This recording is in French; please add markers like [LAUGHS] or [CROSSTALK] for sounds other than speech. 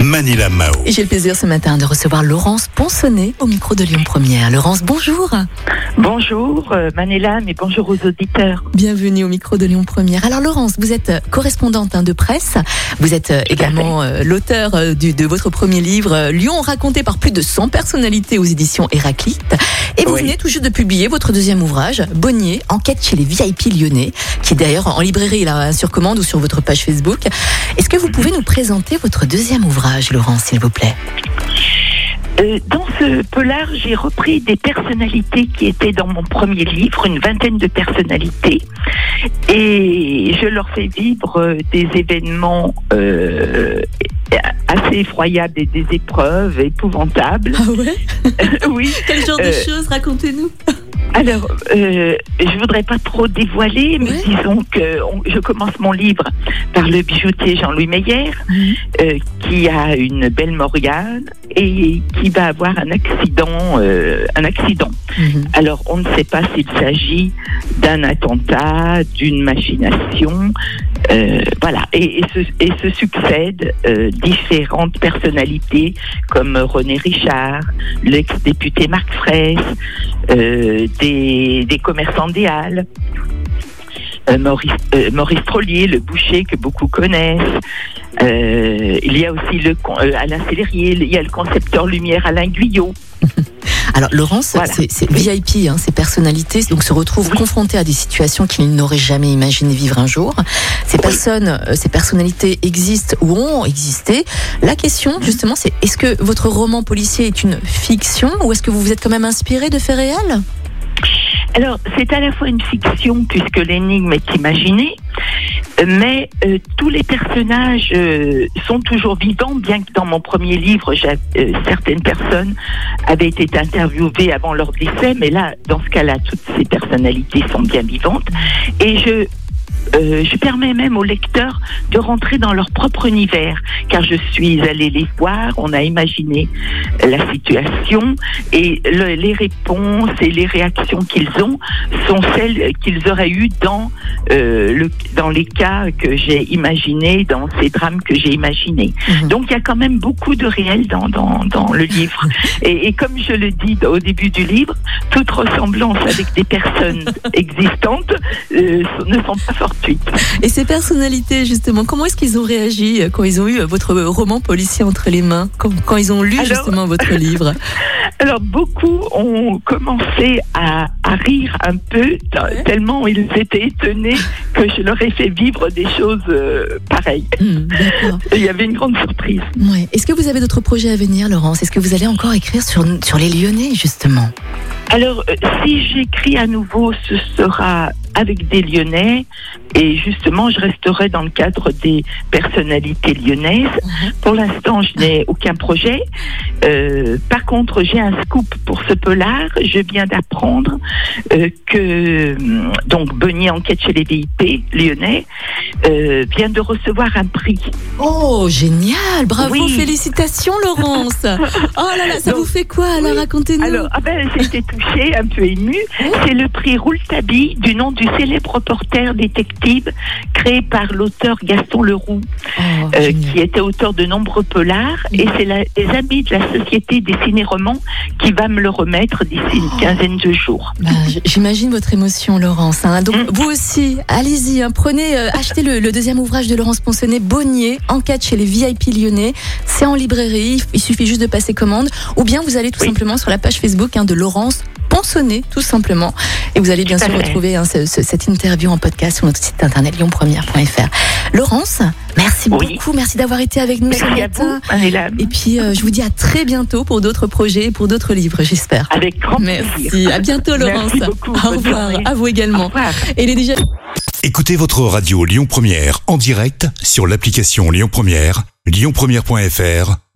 Manila Mao. Et j'ai le plaisir ce matin de recevoir Laurence Ponsonnet au micro de Lyon Première. Laurence, bonjour. Bonjour euh, Manela, mais bonjour aux auditeurs. Bienvenue au micro de Lyon Première. Alors Laurence, vous êtes euh, correspondante hein, de presse. Vous êtes euh, également l'auteur de votre premier livre Lyon raconté par plus de 100 personnalités aux éditions Héraclite. Et vous Oui. venez tout juste de publier votre deuxième ouvrage, Bonnier, enquête chez les VIP lyonnais, qui est d'ailleurs en librairie là, sur commande ou sur votre page Facebook. Est-ce que vous pouvez nous présenter votre deuxième ouvrage, Laurence, s'il vous plaît Euh, dans ce polar, j'ai repris des personnalités qui étaient dans mon premier livre, une vingtaine de personnalités, et je leur fais vivre euh, des événements euh, assez effroyables et des épreuves épouvantables. Ah ouais? [LAUGHS] Oui. Quel genre de choses Racontez-nous. Alors, euh, je voudrais pas trop dévoiler, mais disons que on- je commence mon livre par le bijoutier Jean-Louis Meyer, Mhm. euh, qui a une belle Morgane et qui va avoir un accident, euh, un accident. Mhm. Alors, on ne sait pas s'il s'agit d'un attentat, d'une machination, euh, voilà. Et, et se, succèdent euh, différentes personnalités comme René Richard, l'ex-député Marc Fraisse, euh, des, commerçants des Halles. Maurice, Maurice Trollier, le boucher que beaucoup connaissent. Il y a aussi le Alain Célérier, il y a le concepteur lumière Alain Guyot. Alors Laurence, Voilà. c'est. VIP, hein, ces personnalités donc se retrouvent Oui. confrontées à des situations qu'ils n'auraient jamais imaginé vivre un jour. Ces Oui. personnes, euh, ces personnalités existent ou ont existé. La question justement, c'est est-ce que votre roman policier est une fiction ou est-ce que vous vous êtes quand même inspiré de faits réels? Alors, c'est à la fois une fiction puisque l'énigme est imaginée, mais euh, tous les personnages euh, sont toujours vivants, bien que dans mon premier livre, euh, certaines personnes avaient été interviewées avant leur décès, mais là, dans ce cas-là, toutes ces personnalités sont bien vivantes. Et je euh, je permets même aux lecteurs de rentrer dans leur propre univers, car je suis allée les voir, on a imaginé la situation et le- les réponses et les réactions qu'ils ont sont celles qu'ils auraient eues dans, euh, le, dans les cas que j'ai imaginés, dans ces drames que j'ai imaginés. Mhm. Donc il y a quand même beaucoup de réel dans, dans, dans le livre. [LAUGHS] Et, et comme je le dis au début du livre, toute ressemblance avec des personnes [LAUGHS] existantes euh, ne sont pas Et ces personnalités justement, comment est-ce qu'ils ont réagi euh, quand ils ont eu euh, votre roman policier entre les mains, quand, quand ils ont lu Alors- justement votre [LAUGHS] livre? Alors beaucoup ont commencé à, à rire un peu, Ouais. tellement ils étaient étonnés que je leur ai fait vivre des choses euh, pareilles. D'accord. Il y avait une grande surprise. Ouais. Est-ce que vous avez d'autres projets à venir, Laurence? Est-ce que vous allez encore écrire sur, sur les Lyonnais, justement? Alors, euh, si j'écris à nouveau, ce sera avec des Lyonnais et justement, je resterai dans le cadre des personnalités lyonnaises. Pour l'instant, je n'ai aucun projet. Euh, par contre, j'ai un scoop pour ce polar. Je viens d'apprendre euh, que hum, donc Bonnier Enquête chez les VIP lyonnais euh, vient de recevoir un prix. Oh, génial Bravo, Oui. félicitations, Laurence [LAUGHS] Oh là là, ça Donc, vous fait quoi Alors, oui. racontez-nous? Alors, ah ben, été touchée, un peu émue. C'est le prix Rouletabille du nom du célèbre reporter détective créé par l'auteur Gaston Leroux, Oh, euh, qui était auteur de nombreux polars. Et c'est la- les amis de la Société des ciné-romans qui va me le remettre d'ici Oh. une quinzaine de jours. Bah, j- J'imagine votre émotion, Laurence. hein. Donc, Mm. vous aussi, allez-y, hein, prenez, euh, achetez le, le deuxième ouvrage de Laurence Ponsonnet, Bonnier, Enquête chez les VIP lyonnais. C'est en librairie, il suffit juste de passer commande. Ou bien vous allez tout Oui. simplement sur la page Facebook hein, de Laurence Ponsonnet, tout simplement. Et vous allez bien sûr retrouver hein, ce- ce- cette interview en podcast sur notre site internet lyonpremière.fr. Laurence, merci Oui. beaucoup, merci d'avoir été avec nous ce Merci à matin. Et puis, euh, je vous dis à très bientôt pour d'autres projets, pour d'autres livres, j'espère. Avec grand Merci. plaisir. À bientôt, Laurence. Merci beaucoup. Au revoir. journée. À vous Au également. revoir. Et déjà. Écoutez votre radio Lyon Première en direct sur l'application Lyon Première, lyonpremière.fr